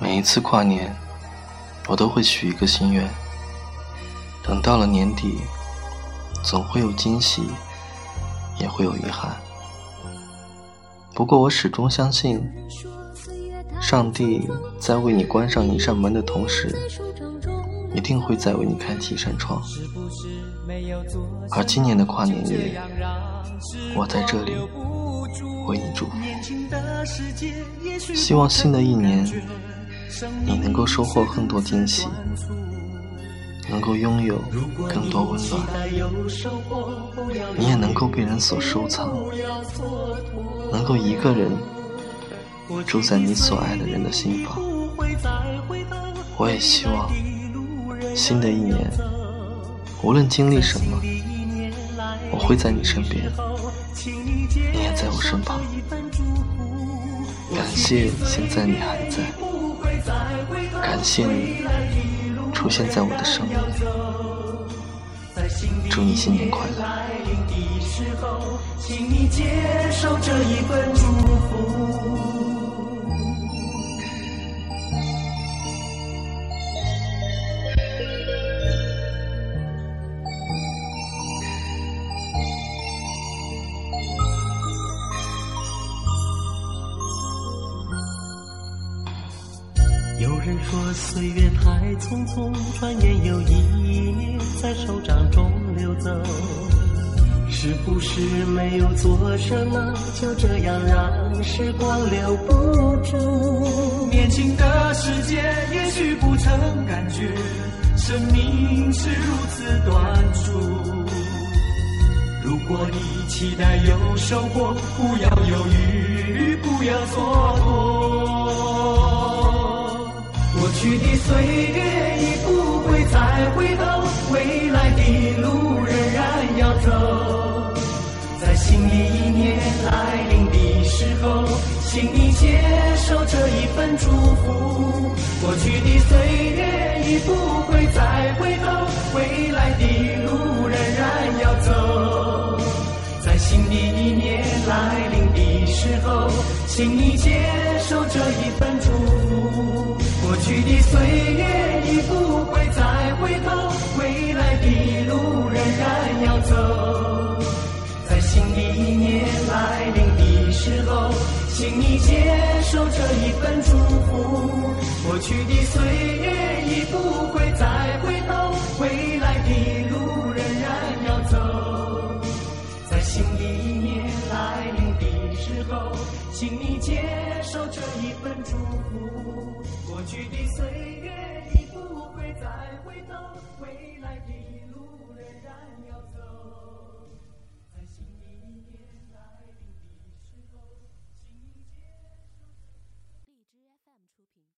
每一次跨年，我都会许一个心愿。等到了年底，总会有惊喜，也会有遗憾。不过我始终相信，上帝在为你关上一扇门的同时，一定会再为你开启一扇窗。而今年的跨年夜，我在这里为你祝福。希望新的一年，你能够收获更多惊喜，能够拥有更多温暖，你也能够被人所收藏，能够一个人住在你所爱的人的心房。我也希望新的一年，无论经历什么，我会在你身边，你也在我身旁。感谢现在你还在，感谢你出现在我的生命。祝你新年快乐。有人说岁月太匆匆，转眼又一年在手掌中流走。是不是没有做什么，就这样让时光留不住？年轻的世界，也许不曾感觉生命是如此短促。如果你期待有收获，不要犹豫，不要蹉跎。去的岁月已不会再回头，未来的路仍然要走。在新的一年来临的时候，请你接受这一份祝福。过去的岁月已不会再回头，未来的路仍然要走。在新的一年来临的时候，请你接受这一份祝福。去的岁月已不会再回头，未来的路仍然要走。在新的一年来临的时候，请你接受这一份祝福。过去的岁月已不会再回头，未来的路仍然要走。在新的一年来临的时候，请你接守这一份祝福。过去的岁月已不会再回头。